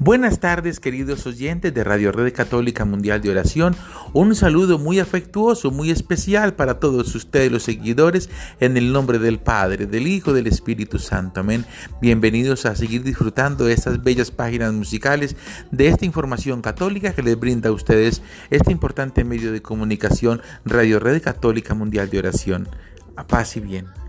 Buenas tardes queridos oyentes de Radio Red Católica Mundial de Oración. Un saludo muy afectuoso, muy especial para todos ustedes los seguidores en el nombre del Padre, del Hijo, del Espíritu Santo. Amén. Bienvenidos a seguir disfrutando de estas bellas páginas musicales, de esta información católica que les brinda a ustedes este importante medio de comunicación Radio Red Católica Mundial de Oración. A paz y bien.